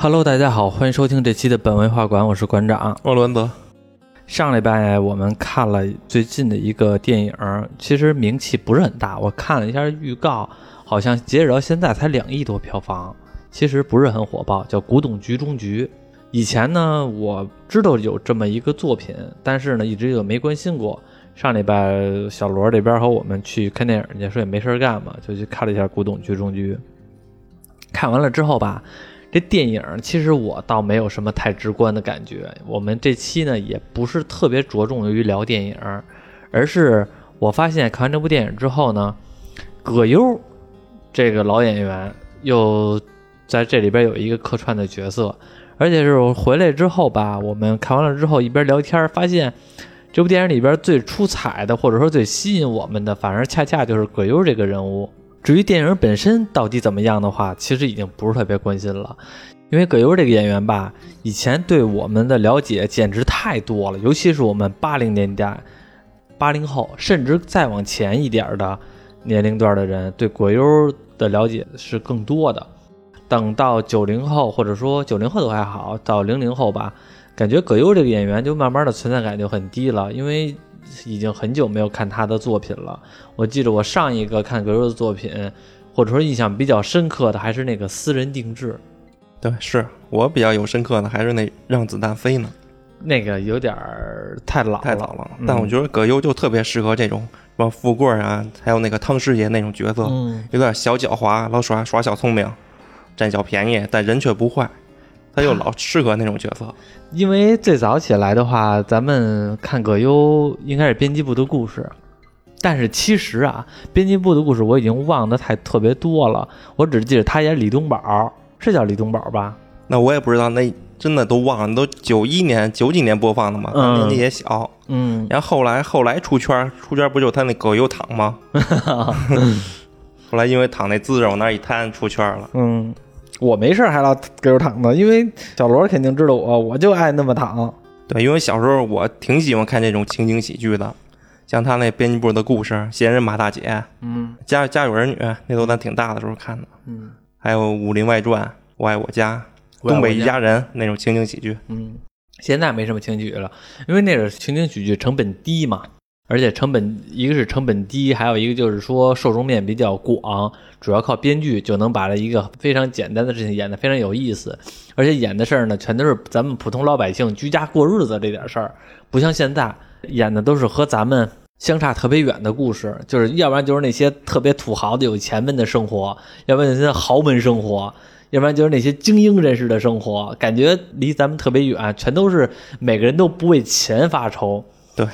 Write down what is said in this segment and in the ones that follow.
Hello，大家好，欢迎收听这期的本文化馆，我是馆长。沃伦德，上礼拜我们看了最近的一个电影，其实名气不是很大。我看了一下预告，好像截止到现在才两亿多票房，其实不是很火爆，叫《古董局中局》。以前呢，我知道有这么一个作品，但是呢，一直就没关心过。上礼拜小罗这边和我们去看电影去，说也没事干嘛，就去看了一下《古董局中局》。看完了之后吧。这电影其实我倒没有什么太直观的感觉。我们这期呢也不是特别着重于聊电影，而是我发现看完这部电影之后呢，葛优这个老演员又在这里边有一个客串的角色，而且是我回来之后吧，我们看完了之后一边聊天，发现这部电影里边最出彩的或者说最吸引我们的，反而恰恰就是葛优这个人物。至于电影本身到底怎么样的话，其实已经不是特别关心了，因为葛优这个演员吧，以前对我们的了解简直太多了，尤其是我们八零年代、八零后，甚至再往前一点的年龄段的人，对葛优的了解是更多的。等到九零后，或者说九零后都还好，到零零后吧，感觉葛优这个演员就慢慢的存在感就很低了，因为。已经很久没有看他的作品了。我记得我上一个看葛优的作品，或者说印象比较深刻的，还是那个《私人定制》。对，是我比较有深刻的，还是那《让子弹飞》呢。那个有点太老太老了，但我觉得葛优就特别适合这种什么富贵啊，还有那个汤师爷那种角色，有点小狡猾，老耍耍小聪明，占小便宜，但人却不坏。他又老适合那种角色，因为最早起来的话，咱们看葛优应该是编辑部的故事，但是其实啊，编辑部的故事我已经忘得太特别多了，我只记得他演李东宝，是叫李东宝吧？那我也不知道，那真的都忘了，都九一年、九几年播放的嘛，年纪也小。嗯，然后后来后来出圈，出圈不就他那葛优躺吗？后来因为躺那姿势往那一摊，出圈了。嗯。我没事还老搁这躺着，因为小罗肯定知道我，我就爱那么躺。对，因为小时候我挺喜欢看这种情景喜剧的，像他那编辑部的故事，《闲人马大姐》，嗯，《家家有儿女》，那都咱挺大的时候看的，嗯，还有《武林外传》，《我爱我家》，《东北一家人》那种情景喜剧，嗯，现在没什么情景喜剧了，因为那是情景喜剧成本低嘛。而且成本一个是成本低，还有一个就是说受众面比较广，主要靠编剧就能把这一个非常简单的事情演得非常有意思。而且演的事儿呢，全都是咱们普通老百姓居家过日子这点事儿，不像现在演的都是和咱们相差特别远的故事，就是要不然就是那些特别土豪的有钱们的生活，要不然那些豪门生活，要不然就是那些精英人士的生活，感觉离咱们特别远，全都是每个人都不为钱发愁。对。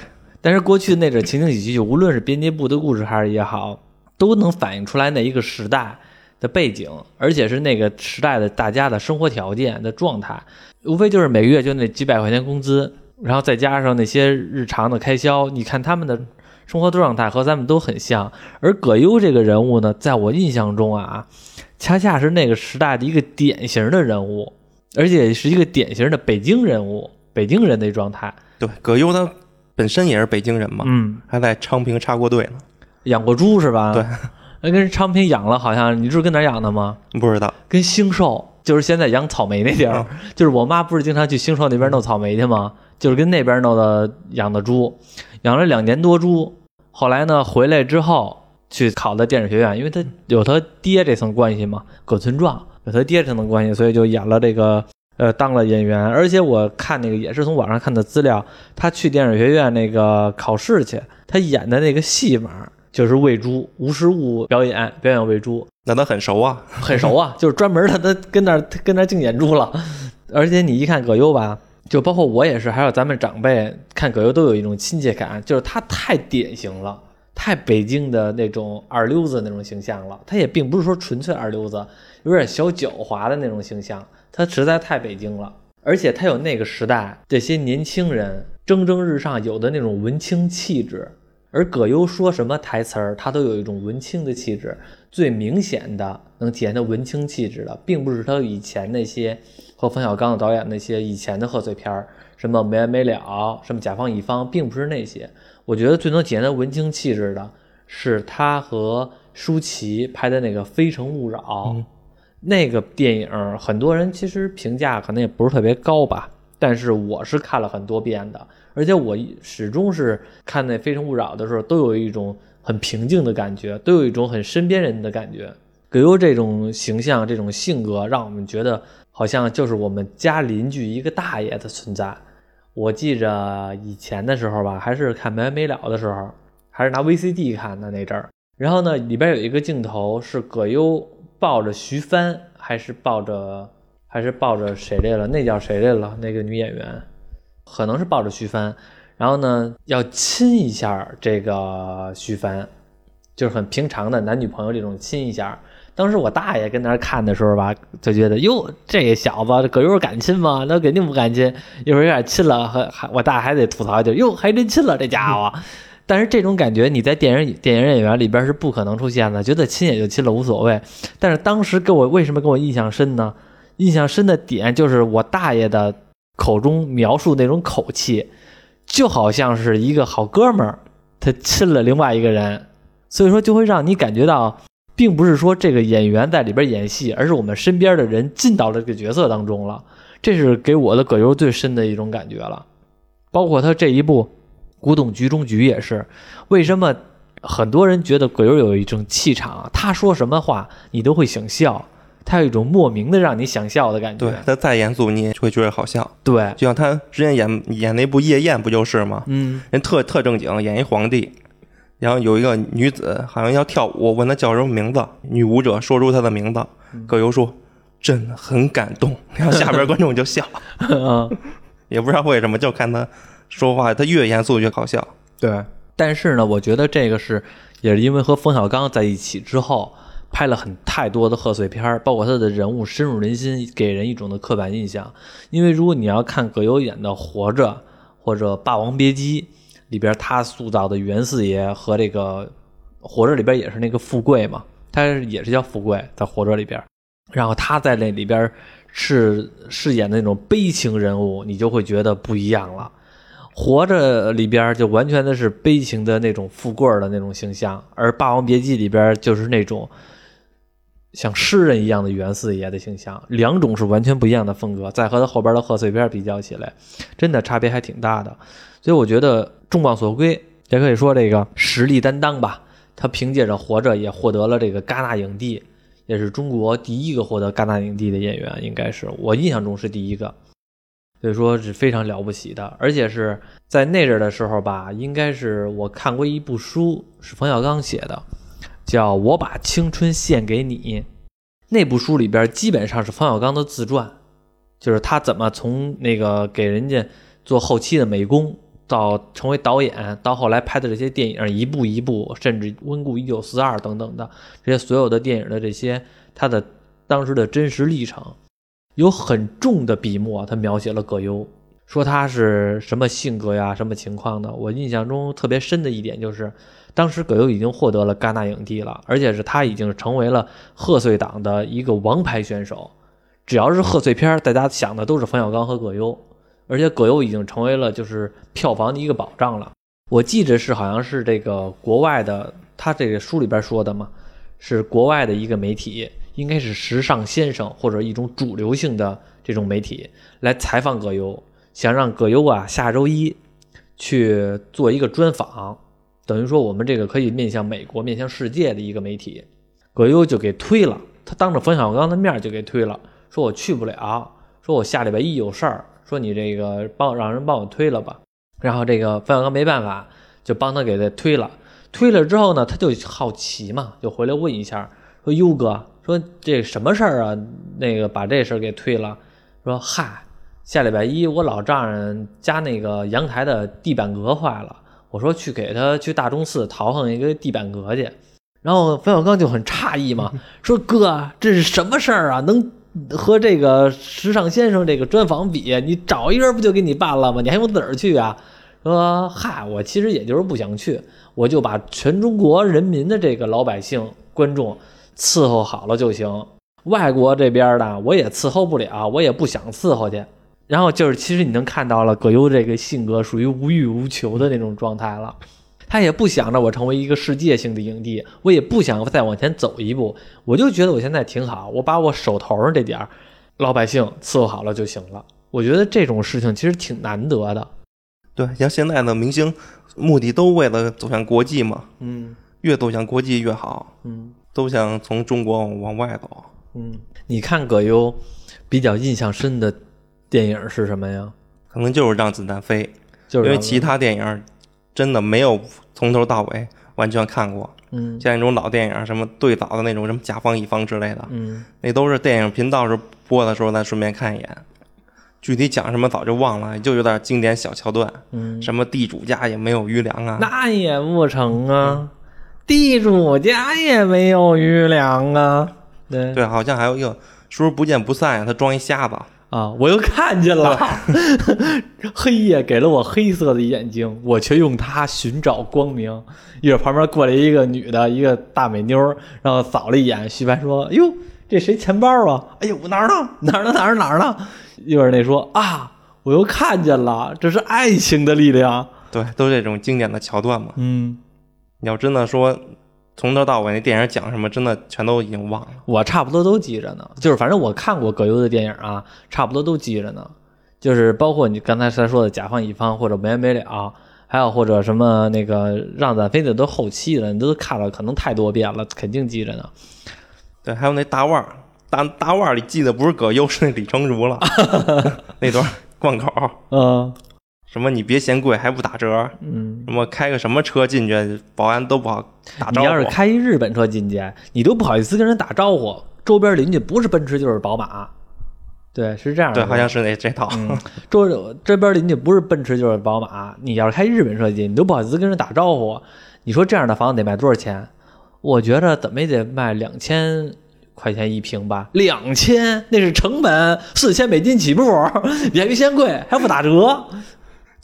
但是过去那种情景喜剧，无论是编辑部的故事还是也好，都能反映出来那一个时代的背景，而且是那个时代的大家的生活条件的状态，无非就是每个月就那几百块钱工资，然后再加上那些日常的开销，你看他们的生活状态和咱们都很像。而葛优这个人物呢，在我印象中啊，恰恰是那个时代的一个典型的人物，而且是一个典型的北京人物，北京人的状态。对，葛优他。本身也是北京人嘛，嗯，还在昌平插过队呢，养过猪是吧？对，那跟昌平养了，好像你知道跟哪养的吗？不知道，跟兴寿，就是现在养草莓那地儿，就是我妈不是经常去兴寿那边弄草莓去吗？就是跟那边弄的养的猪，养了两年多猪，后来呢回来之后去考的电影学院，因为他有他爹这层关系嘛，葛存壮有他爹这层关系，所以就演了这个。呃，当了演员，而且我看那个也是从网上看的资料，他去电影学院那个考试去，他演的那个戏码就是喂猪，无实物表演，表演喂猪，那他很熟啊，很熟啊，就是专门的，他跟那跟那净演猪了。而且你一看葛优吧，就包括我也是，还有咱们长辈看葛优都有一种亲切感，就是他太典型了，太北京的那种二流子那种形象了。他也并不是说纯粹二流子，有点小狡猾的那种形象。他实在太北京了，而且他有那个时代这些年轻人蒸蒸日上有的那种文青气质，而葛优说什么台词儿，他都有一种文青的气质。最明显的能体现他文青气质的，并不是他以前那些和冯小刚导演那些以前的贺岁片儿，什么没完没了，什么甲方乙方，并不是那些。我觉得最能体现他文青气质的，是他和舒淇拍的那个《非诚勿扰》。那个电影很多人其实评价可能也不是特别高吧，但是我是看了很多遍的，而且我始终是看那《非诚勿扰》的时候，都有一种很平静的感觉，都有一种很身边人的感觉。葛优这种形象、这种性格，让我们觉得好像就是我们家邻居一个大爷的存在。我记着以前的时候吧，还是看没完没了的时候，还是拿 VCD 看的那阵儿。然后呢，里边有一个镜头是葛优。抱着徐帆，还是抱着，还是抱着谁来了？那叫谁来了？那个女演员，可能是抱着徐帆。然后呢，要亲一下这个徐帆，就是很平常的男女朋友这种亲一下。当时我大爷跟那儿看的时候吧，就觉得哟，这小子葛优敢亲吗？那肯定不敢亲。一会儿有点亲了，还还我大爷还得吐槽一句，哟，还真亲了这家伙。但是这种感觉你在电影电影演员里边是不可能出现的，觉得亲也就亲了无所谓。但是当时给我为什么给我印象深呢？印象深的点就是我大爷的口中描述那种口气，就好像是一个好哥们儿他亲了另外一个人，所以说就会让你感觉到，并不是说这个演员在里边演戏，而是我们身边的人进到了这个角色当中了。这是给我的葛优最深的一种感觉了，包括他这一部。古董局中局也是，为什么很多人觉得葛优有一种气场？他说什么话你都会想笑，他有一种莫名的让你想笑的感觉。对他再严肃你也会觉得好笑。对，就像他之前演演那部《夜宴》不就是吗？嗯，人特特正经演一皇帝，然后有一个女子好像要跳舞，问他叫什么名字，女舞者说出她的名字，葛优说：“朕很感动。”然后下边观众就笑，也不知道为什么，就看他。说话他越严肃越搞笑，对。但是呢，我觉得这个是也是因为和冯小刚在一起之后拍了很太多的贺岁片儿，包括他的人物深入人心，给人一种的刻板印象。因为如果你要看葛优演的《活着》或者《霸王别姬》里边，他塑造的袁四爷和这个《活着》里边也是那个富贵嘛，他也是叫富贵在《活着》里边，然后他在那里边是饰演的那种悲情人物，你就会觉得不一样了。活着里边就完全的是悲情的那种富贵的那种形象，而《霸王别姬》里边就是那种像诗人一样的袁四爷的形象，两种是完全不一样的风格。再和他后边的贺岁片比较起来，真的差别还挺大的。所以我觉得众望所归，也可以说这个实力担当吧。他凭借着《活着》也获得了这个戛纳影帝，也是中国第一个获得戛纳影帝的演员，应该是我印象中是第一个。所以说是非常了不起的，而且是在那阵的时候吧，应该是我看过一部书，是冯小刚写的，叫《我把青春献给你》。那部书里边基本上是冯小刚的自传，就是他怎么从那个给人家做后期的美工，到成为导演，到后来拍的这些电影，一步一步，甚至《温故一九四二》等等的这些所有的电影的这些他的当时的真实历程。有很重的笔墨，他描写了葛优，说他是什么性格呀，什么情况的。我印象中特别深的一点就是，当时葛优已经获得了戛纳影帝了，而且是他已经成为了贺岁档的一个王牌选手。只要是贺岁片，大家想的都是冯小刚和葛优，而且葛优已经成为了就是票房的一个保障了。我记着是好像是这个国外的，他这个书里边说的嘛，是国外的一个媒体。应该是时尚先生或者一种主流性的这种媒体来采访葛优，想让葛优啊下周一去做一个专访，等于说我们这个可以面向美国、面向世界的一个媒体，葛优就给推了，他当着冯小刚的面就给推了，说我去不了，说我下礼拜一有事儿，说你这个帮让人帮我推了吧，然后这个冯小刚没办法，就帮他给他推了，推了之后呢，他就好奇嘛，就回来问一下，说优哥。说这什么事儿啊？那个把这事儿给推了。说嗨，下礼拜一我老丈人家那个阳台的地板革坏了，我说去给他去大钟寺淘换一个地板革去。然后冯小刚就很诧异嘛，说哥这是什么事儿啊？能和这个时尚先生这个专访比？你找一人不就给你办了吗？你还用自个儿去啊？说嗨，我其实也就是不想去，我就把全中国人民的这个老百姓观众。伺候好了就行，外国这边的我也伺候不了，我也不想伺候去。然后就是，其实你能看到了葛优这个性格属于无欲无求的那种状态了。他也不想着我成为一个世界性的影帝，我也不想再往前走一步，我就觉得我现在挺好，我把我手头上这点儿老百姓伺候好了就行了。我觉得这种事情其实挺难得的。对，像现在的明星，目的都为了走向国际嘛，嗯越走向国际越好，嗯都想从中国往外走。嗯，你看葛优比较印象深的电影是什么呀？可能就是让子弹飞，就是因为其他电影真的没有从头到尾完全看过。嗯像那种老电影，什么最早的那种什么甲方乙方之类的，嗯那都是电影频道时播的时候咱顺便看一眼。具体讲什么早就忘了，就有点经典小桥段，嗯，什么地主家也没有余粮啊，那也不成啊，地主家也没有余粮啊。对对，好像还有一个叔叔不见不散，他装一瞎子，啊，我又看见了，黑夜给了我黑色的眼睛，我却用它寻找光明。一会儿旁边过来一个女的，一个大美妞儿，然后扫了一眼，徐白说：“哟，这谁钱包啊？哎呦，哪儿呢？哪儿呢？哪儿哪儿呢？”一会儿那说：“啊，我又看见了，这是爱情的力量。对，都是这种经典的桥段嘛。”嗯，你要真的说从头到尾那电影讲什么，真的全都已经忘了。我差不多都记着呢，就是反正我看过葛优的电影啊，差不多都记着呢。就是包括你刚才才说的甲方乙方或者没完没了，还有或者什么那个让咱飞的都后期了，你都看了可能太多遍了，肯定记着呢。对，还有那大腕儿，大大腕儿里记得不是葛优，是那李成儒了。那段贯口，嗯什么你别嫌贵还不打折，嗯，什么开个什么车进去，保安都不好打招呼。你要是开一日本车进去，你都不好意思跟人打招呼，周边邻居不是奔驰就是宝马。对，是这样的。对，好像是那这套。嗯，周这边邻居不是奔驰就是宝马，你要是开日本车进，你都不好意思跟人打招呼。你说这样的房子得卖多少钱？我觉着怎么也得卖两千块钱一平吧，两千那是成本，四千美金起步，你还别嫌贵，还不打折。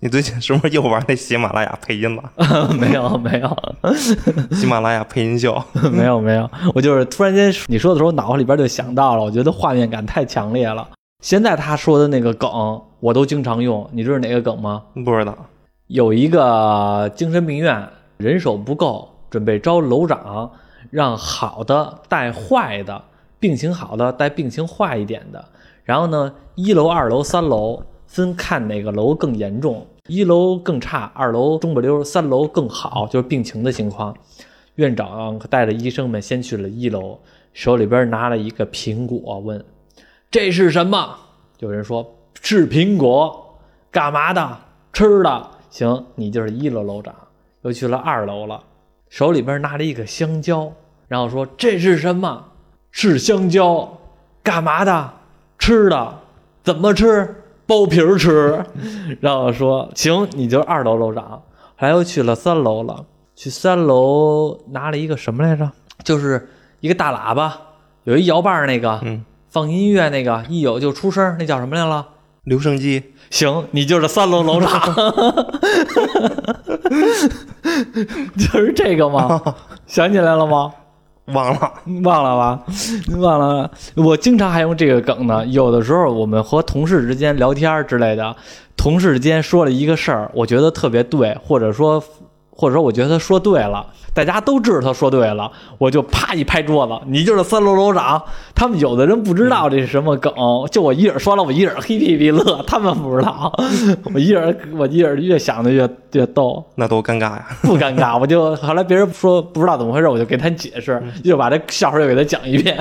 你最近是不是又玩那喜马拉雅配音了？没有没有 喜马拉雅配音秀，没有没有，我就是突然间你说的时候，脑子里边就想到了，我觉得画面感太强烈了。现在他说的那个梗，我都经常用，你知道哪个梗吗？不知道。有一个精神病院人手不够，准备招楼长，让好的带坏的，病情好的带病情坏一点的。然后呢，一楼、二楼、三楼分看哪个楼更严重，一楼更差，二楼中不溜，三楼更好，就是病情的情况。院长带着医生们先去了一楼，手里边拿了一个苹果，问：“这是什么？”有人说：“是苹果，干嘛的？吃的。”行，你就是一楼楼长。又去了二楼了，手里边拿了一个香蕉，然后说：“这是什么？是香蕉，干嘛的？吃的。怎么吃？剥皮儿吃。”然后说：“行，你就是二楼楼长。”后来又去了三楼了，去三楼拿了一个什么来着？就是一个大喇叭，有一摇把儿那个，嗯，放音乐那个，一有就出声儿，那叫什么来了？留声机。行，你就是三楼楼长，就是这个吗？想起来了吗？忘了。忘了吧？忘了。我经常还用这个梗呢。有的时候我们和同事之间聊天之类的，同事之间说了一个事儿，我觉得特别对，或者说，或者说我觉得他说对了，大家都知道他说对了，我就啪一拍桌子，你就是三楼楼长。他们有的人不知道这是什么梗，就我一人说了，我一人嘿嘿嘿乐，他们不知道。我一人我一人越想的越越逗。那多尴尬呀！不尴尬，我就后来别人说不知道怎么回事，我就给他解释，就把这笑话又给他讲一遍。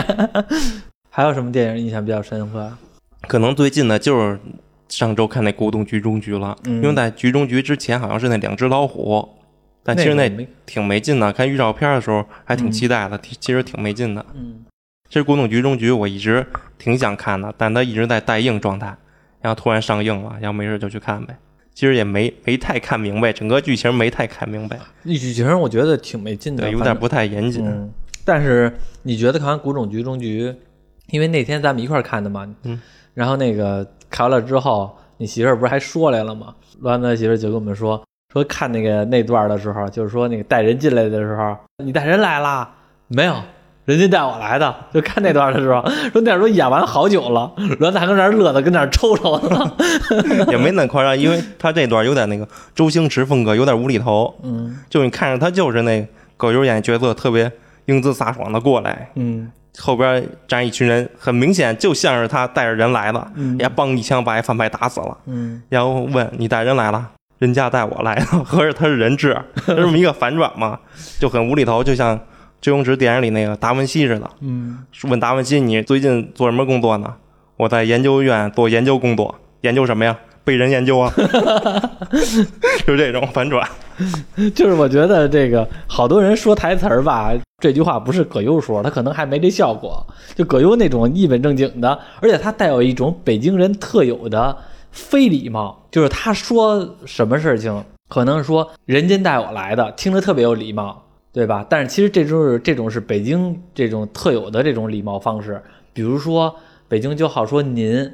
还有什么电影印象比较深刻？可能最近的就是上周看那《古董局中局》了，嗯因为在《局中局》之前好像是那两只老虎，但其实那挺没劲的。看预告片的时候还挺期待的，其其实挺没劲的。嗯其实《古董局中局》我一直挺想看的，但它一直在待映状态，然后突然上映了，然后没事就去看呗。其实也没没太看明白，整个剧情没太看明白，那剧情我觉得挺没劲的，对，有点不太严谨。嗯。但是你觉得看完《古董局中局》，因为那天咱们一块儿看的嘛，嗯，然后那个看完了之后，你媳妇儿不是还说来了吗？罗安的媳妇儿就跟我们说，说看那个那段的时候，就是说那个带人进来的时候，你带人来啦？没有，人家带我来的，就看那段的时候，说那时候演完好久了，然后还跟那乐的，跟那抽抽呢，也没那夸张，因为他这段有点那个周星驰风格，有点无厘头，嗯，就你看着他就是那葛优演角色特别英姿飒爽的过来，嗯，后边站一群人，很明显就像是他带着人来的，也嘣一枪把一反派打死了，嗯，然后问你带人来了，人家带我来的，合着他是人质，这么一个反转嘛，就很无厘头，就像。周星驰电影里那个达文西似的，嗯，问达文西你最近做什么工作呢？我在研究院做研究工作，研究什么呀？被人研究啊，就这种反转。就是我觉得这个好多人说台词儿吧，这句话不是葛优说，他可能还没这效果。就葛优那种一本正经的，而且他带有一种北京人特有的非礼貌，就是他说什么事情，可能说人家带我来的，听着特别有礼貌。对吧？但是其实这就是这种是北京这种特有的这种礼貌方式。比如说，北京就好说您，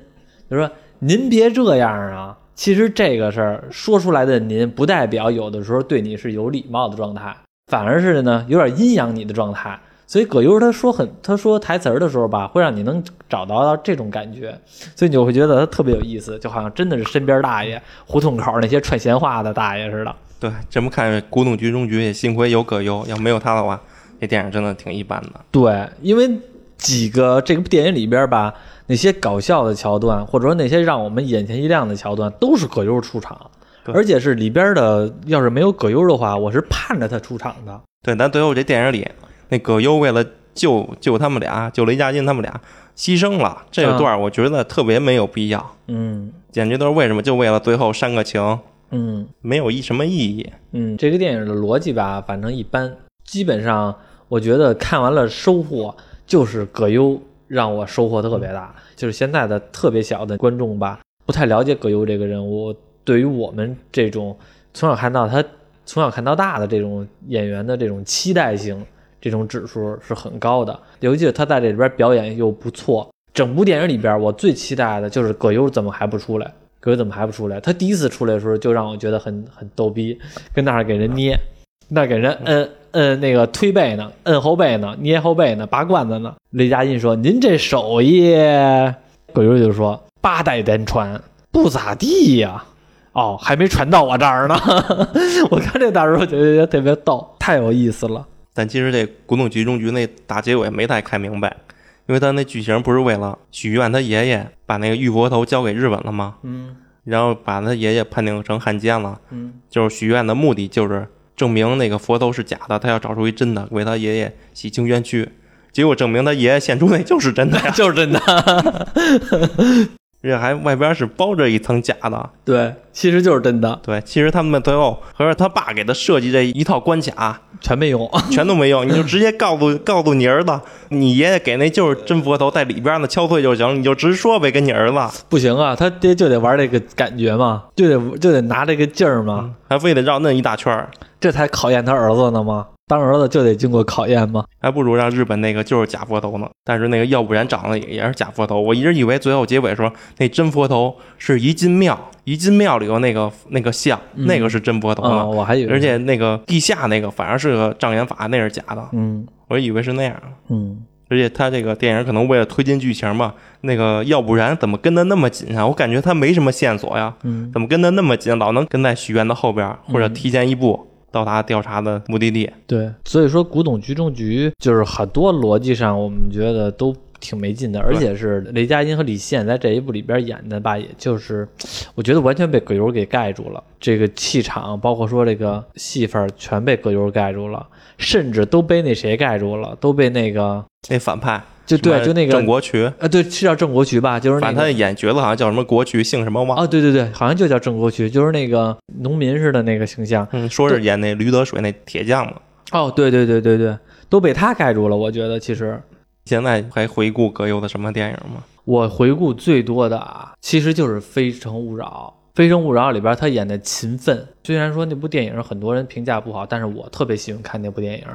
就说您别这样啊。其实这个事儿说出来的您，不代表有的时候对你是有礼貌的状态，反而是呢有点阴阳你的状态。所以葛优他说很他说台词儿的时候吧，会让你能找到这种感觉，所以你就会觉得他特别有意思，就好像真的是身边大爷、胡同口那些串闲话的大爷似的。对，这么看，古董局中局也幸亏有葛优，要没有他的话，这电影真的挺一般的。对，因为几个这个电影里边吧，那些搞笑的桥段，或者说那些让我们眼前一亮的桥段，都是葛优出场，而且是里边的。要是没有葛优的话，我是盼着他出场的。对，但最后这电影里，那葛优为了救救他们俩，救雷佳音他们俩，牺牲了这个段，我觉得特别没有必要。嗯，简直都是为什么？就为了最后煽个情。嗯，没有一什么意义。嗯，这个电影的逻辑吧，反正一般。基本上，我觉得看完了收获就是葛优让我收获特别大。就是现在的特别小的观众吧，不太了解葛优这个人物。对于我们这种从小看到他、从小看到大的这种演员的这种期待性，这种指数是很高的。尤其是他在这里边表演又不错。整部电影里边，我最期待的就是葛优怎么还不出来。葛优怎么还不出来？他第一次出来的时候就让我觉得很很逗逼，跟那儿给人捏，那给人摁摁那个推背呢，摁后背呢，捏后背呢，拔罐子呢。雷佳音说：“您这手艺。”葛优就说：“八代单传，不咋地呀。”哦，还没传到我这儿呢。我看这大时候觉得特别逗，太有意思了。但其实这古董局中局那大结尾没太看明白。因为他那剧情不是为了许愿他爷爷把那个玉佛头交给日本了吗？嗯，然后把他爷爷判定成汉奸了。嗯，就是许愿的目的就是证明那个佛头是假的，他要找出一真的为他爷爷洗清冤屈。结果证明他爷爷献出那就是真的呀，就是真的。而且还外边是包着一层假的，对，其实就是真的。对，其实他们最后合着他爸给他设计这一套关卡全没用，全都没用。你就直接告诉告诉你儿子，你爷爷给那就是真佛头，在里边呢敲碎就行，你就直说呗，跟你儿子。不行啊，他爹就得玩这个感觉嘛，就得就得拿这个劲儿嘛，还非得绕那一大圈儿这才考验他儿子呢吗？当儿子就得经过考验吗？还不如让日本那个就是假佛头呢。但是那个要不然长得也也是假佛头。我一直以为最后结尾说那真佛头是一进庙，一进庙里头那个那个像，那个是真佛头呢。我还以为，而且那个地下那个反而是个障眼法，那是假的。嗯，我以为是那样。嗯，而且他这个电影可能为了推进剧情嘛，那个要不然怎么跟的那么紧啊？我感觉他没什么线索呀。嗯，怎么跟的那么紧？老能跟在许愿的后边，或者提前一步。到达调查的目的地，对，所以说古董局中局就是很多逻辑上我们觉得都挺没劲的，而且是雷佳音和李现在这一部里边演的吧，也就是我觉得完全被葛优给盖住了，这个气场，包括说这个戏份全被葛优盖住了，甚至都被那谁盖住了，都被那个那反派。就对，就那个郑国渠啊，对，是叫郑国渠吧？就是反正他演角色好像叫什么国渠，姓什么忘啊？对对对，好像就叫郑国渠，就是那个农民似的那个形象。嗯，说是演那驴得水那铁匠嘛。哦，对对对对对，都被他盖住了。我觉得其实现在还回顾葛优的什么电影吗？我回顾最多的啊，其实就是《非诚勿扰》。《非诚勿扰》里边他演的秦奋，虽然说那部电影很多人评价不好，但是我特别喜欢看那部电影，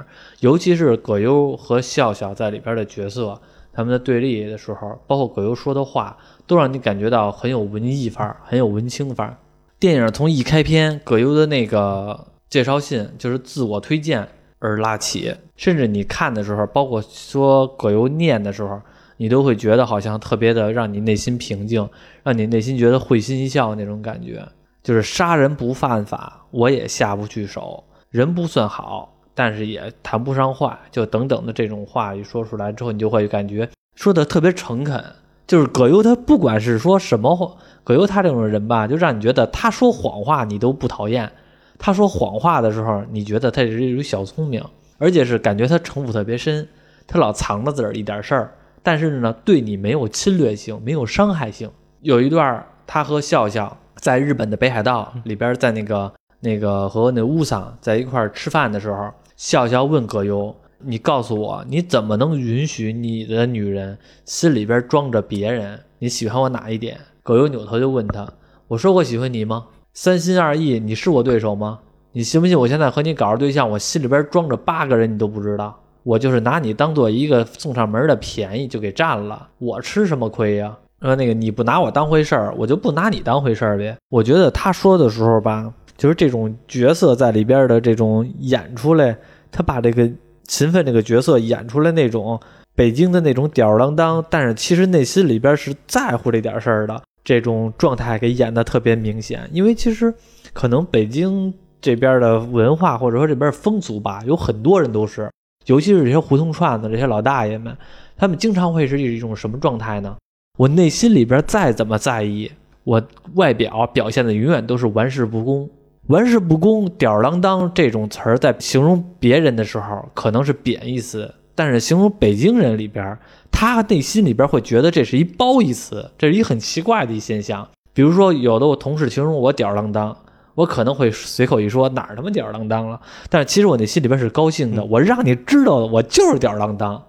尤其是葛优和笑笑在里边的角色，他们的对立的时候，包括葛优说的话，都让你感觉到很有文艺范儿，很有文青范儿。电影从一开篇，葛优的那个介绍信就是自我推荐，而拉起，甚至你看的时候，包括说葛优念的时候，你都会觉得好像特别的让你内心平静，让你内心觉得会心一笑那种感觉。就是杀人不犯法，我也下不去手；人不算好，但是也谈不上坏。就等等的这种话一说出来之后，你就会感觉说的特别诚恳。就是葛优他不管是说什么话，葛优他这种人吧，就让你觉得他说谎话你都不讨厌。他说谎话的时候，你觉得他是一种小聪明，而且是感觉他城府特别深，他老藏着自个儿一点事儿，但是呢，对你没有侵略性，没有伤害性。有一段他和笑笑在日本的北海道里边，在那个那个和那乌桑在一块儿吃饭的时候，笑笑问葛优：“你告诉我，你怎么能允许你的女人心里边装着别人？你喜欢我哪一点？”葛优扭头就问他：“我说过喜欢你吗？”三心二意，你是我对手吗？你信不信我现在和你搞着对象，我心里边装着八个人，你都不知道。我就是拿你当做一个送上门的便宜就给占了，我吃什么亏呀？说，那个你不拿我当回事儿，我就不拿你当回事儿呗。我觉得他说的时候吧，就是这种角色在里边的这种演出来，他把这个勤奋这个角色演出来那种北京的那种吊儿郎当，但是其实内心里边是在乎这点事儿的。这种状态给演的特别明显，因为其实可能北京这边的文化或者说这边风俗吧，有很多人都是，尤其是这些胡同串子这些老大爷们，他们经常会是一种什么状态呢？我内心里边再怎么在意，我外表表现的永远都是玩世不恭。玩世不恭、吊儿郎当这种词儿，在形容别人的时候，可能是贬义词。但是形容北京人里边，他内心里边会觉得这是一褒义词，这是一很奇怪的一现象。比如说，有的我同事形容我吊儿郎当，我可能会随口一说哪儿他妈吊儿郎当了。但是其实我内心里边是高兴的，我让你知道我就是吊儿郎当。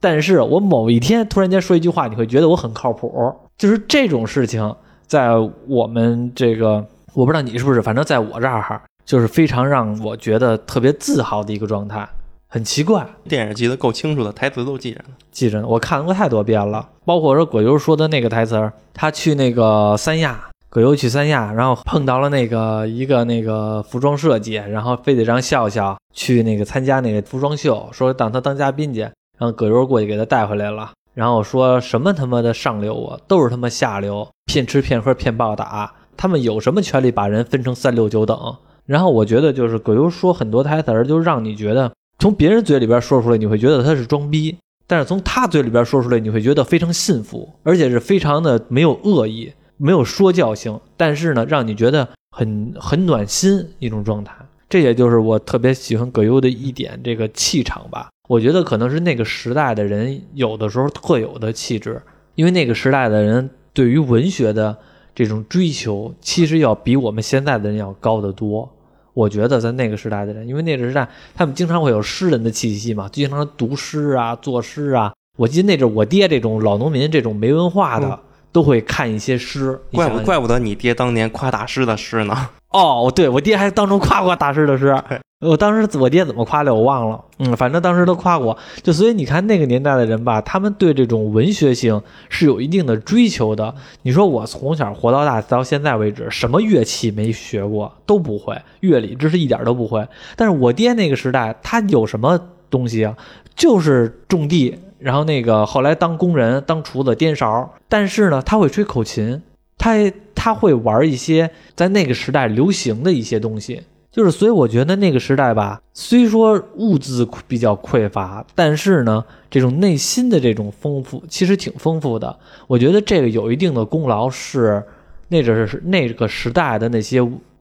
但是我某一天突然间说一句话，你会觉得我很靠谱。就是这种事情，在我们这个，我不知道你是不是，反正在我这儿，就是非常让我觉得特别自豪的一个状态。很奇怪，电影记得够清楚的，台词都记着呢。记着呢，我看过太多遍了。包括说葛优说的那个台词他去那个三亚，葛优去三亚，然后碰到了那个一个那个服装设计，然后非得让笑笑去那个参加那个服装秀，说让他当嘉宾去，然后葛优过去给他带回来了，然后说什么他妈的上流啊，都是他妈下流，骗吃骗喝骗暴打，他们有什么权利把人分成三六九等？然后我觉得就是葛优说很多台词就让你觉得。从别人嘴里边说出来，你会觉得他是装逼；但是从他嘴里边说出来，你会觉得非常信服，而且是非常的没有恶意、没有说教性。但是呢，让你觉得很很暖心一种状态。这也就是我特别喜欢葛优的一点，这个气场吧。我觉得可能是那个时代的人有的时候特有的气质，因为那个时代的人对于文学的这种追求，其实要比我们现在的人要高得多。我觉得在那个时代的人，因为那个时代他们经常会有诗人的气息嘛，经常读诗啊、作诗啊。我记得那阵我爹这种老农民、这种没文化的，都会看一些诗。怪不怪不得你爹当年夸大师的诗呢？哦，对我爹还当中夸过大师的诗。我当时我爹怎么夸的我忘了，嗯，反正当时都夸过。就所以你看那个年代的人吧，他们对这种文学性是有一定的追求的。你说我从小活到大到现在为止，什么乐器没学过都不会，乐理知识一点都不会。但是我爹那个时代，他有什么东西啊？就是种地，然后那个后来当工人、当厨子、颠勺。但是呢，他会吹口琴，他他会玩一些在那个时代流行的一些东西。就是，所以我觉得那个时代吧，虽说物资比较匮乏，但是呢，这种内心的这种丰富其实挺丰富的。我觉得这个有一定的功劳，是那阵是那个时代的那些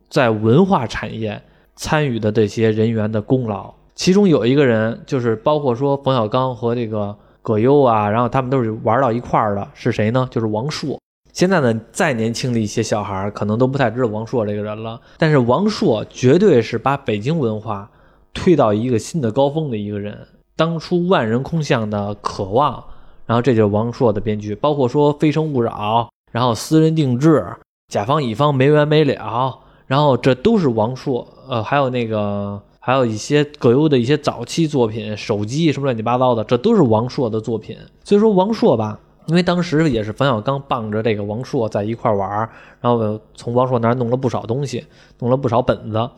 在文化产业参与的这些人员的功劳。其中有一个人，就是包括说冯小刚和这个葛优啊，然后他们都是玩到一块儿的，是谁呢？就是王朔。现在呢，再年轻的一些小孩可能都不太知道王朔这个人了。但是王朔绝对是把北京文化推到一个新的高峰的一个人。当初万人空巷的渴望，然后这就是王朔的编剧。包括说《非诚勿扰》，然后私人定制，甲方乙方没完没了，然后这都是王朔。呃，还有那个，还有一些葛优的一些早期作品，手机什么乱七八糟的，这都是王朔的作品。所以说王朔吧。因为当时也是冯小刚傍着这个王朔在一块玩然后从王朔那儿弄了不少东西，弄了不少本子。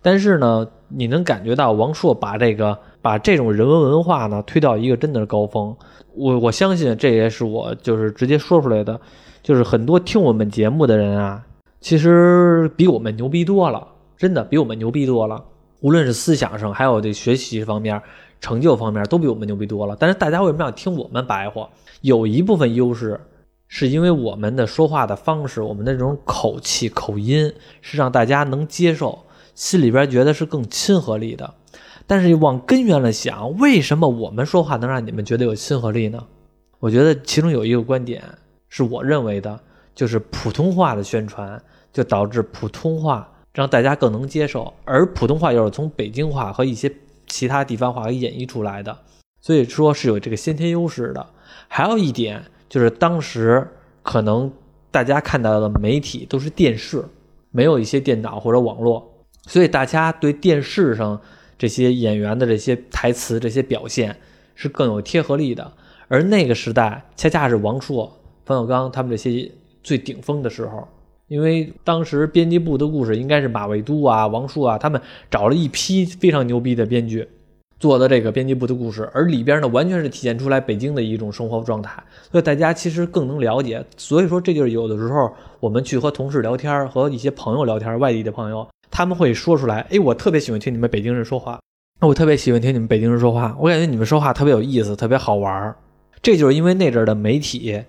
但是呢，你能感觉到王朔把这个把这种人文文化呢推到一个真的是高峰。我我相信这也是我就是直接说出来的，就是很多听我们节目的人啊，其实比我们牛逼多了，真的比我们牛逼多了。无论是思想上，还有这学习方面、成就方面，都比我们牛逼多了。但是大家为什么要听我们白话？有一部分优势，是因为我们的说话的方式，我们的这种口气、口音，是让大家能接受，心里边觉得是更亲和力的。但是往根源了想，为什么我们说话能让你们觉得有亲和力呢？我觉得其中有一个观点是我认为的，就是普通话的宣传就导致普通话让大家更能接受，而普通话又是从北京话和一些其他地方话给演绎出来的，所以说是有这个先天优势的。还有一点就是当时可能大家看到的媒体都是电视，没有一些电脑或者网络，所以大家对电视上。这些演员的这些台词、这些表现是更有贴合力的，而那个时代恰恰是王朔、冯小刚他们这些最顶峰的时候，因为当时编辑部的故事应该是马未都啊、王朔啊，他们找了一批非常牛逼的编剧做的这个编辑部的故事，而里边呢完全是体现出来北京的一种生活状态，所以大家其实更能了解。所以说，这就是有的时候我们去和同事聊天，和一些朋友聊天，外地的朋友。他们会说出来，哎，我特别喜欢听你们北京人说话，我特别喜欢听你们北京人说话，我感觉你们说话特别有意思，特别好玩儿。这就是因为那阵的媒体，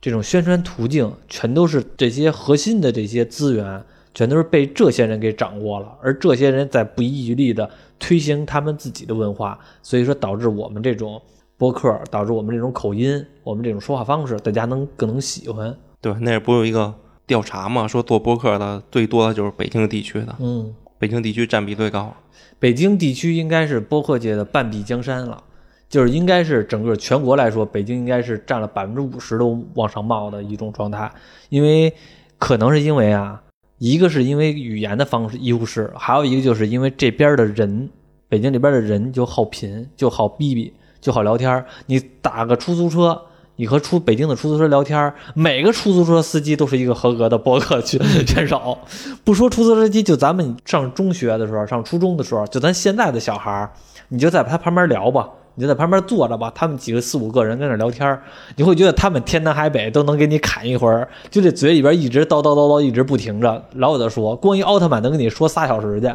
这种宣传途径全都是这些核心的这些资源，全都是被这些人给掌握了，而这些人在不遗余力的推行他们自己的文化，所以说导致我们这种播客，导致我们这种口音，我们这种说话方式，大家能更能喜欢。对，那不有一个。调查嘛，说做播客的最多的就是北京地区的，嗯，北京地区占比最高。北京地区应该是播客界的半壁江山了，就是应该是整个全国来说，北京应该是占了百分之五十都往上冒的一种状态。因为可能是因为啊，一个是因为语言的方式优势，还有一个就是因为这边的人，北京这边的人就好贫，就好逼逼，就好聊天。你打个出租车。你和出北京的出租车聊天，每个出租车司机都是一个合格的博客选选手。不说出租车司机，就咱们上中学的时候，上初中的时候，就咱现在的小孩你就在他旁边聊吧，你就在旁边坐着吧。他们几个四五个人跟那聊天，你会觉得他们天南海北都能给你侃一会儿，就这嘴里边一直叨叨叨叨，一直不停着，老有的说。光一奥特曼能跟你说仨小时去，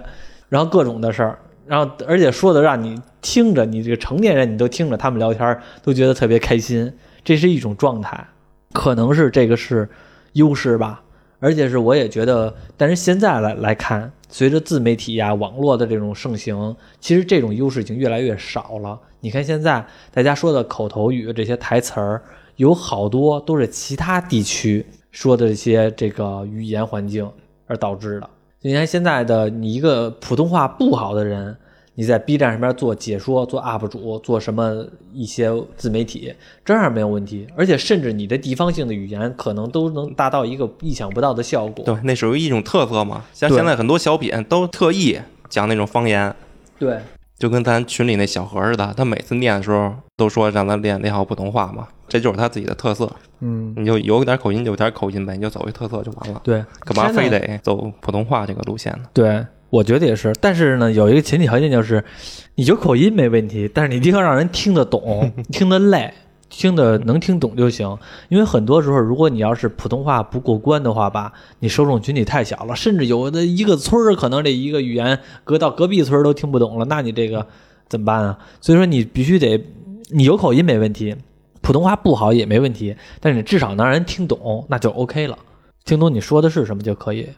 然后各种的事儿，然后而且说的让你听着，你这个成年人你都听着他们聊天，都觉得特别开心。这是一种状态，可能是这个是优势吧，而且是我也觉得，但是现在来来看，随着自媒体呀、网络的这种盛行，其实这种优势已经越来越少了。你看现在大家说的口头语这些台词儿，有好多都是其他地区说的这些这个语言环境而导致的。你看现在的你一个普通话不好的人。你在 B 站上面做解说、做 UP 主、做什么一些自媒体，这样没有问题。而且甚至你的地方性的语言可能都能达到一个意想不到的效果。对，那属于一种特色嘛。像现在很多小品都特意讲那种方言。对，就跟咱群里那小何似的，他每次念的时候都说让咱练练好普通话嘛，这就是他自己的特色。嗯，你就有点口音就有点口音呗，你就走一特色就完了。对，干嘛非得走普通话这个路线呢？对。我觉得也是，但是呢，有一个前提条件就是，你有口音没问题，但是你一定要让人 听得懂，听得累，听得能听懂就行。因为很多时候，如果你要是普通话不过关的话吧，你受众群体太小了，甚至有的一个村儿可能这一个语言隔到隔壁村都听不懂了，那你这个怎么办啊？所以说你必须得，你有口音没问题，普通话不好也没问题，但是你至少能让人听懂，那就 OK 了，听懂你说的是什么就可以。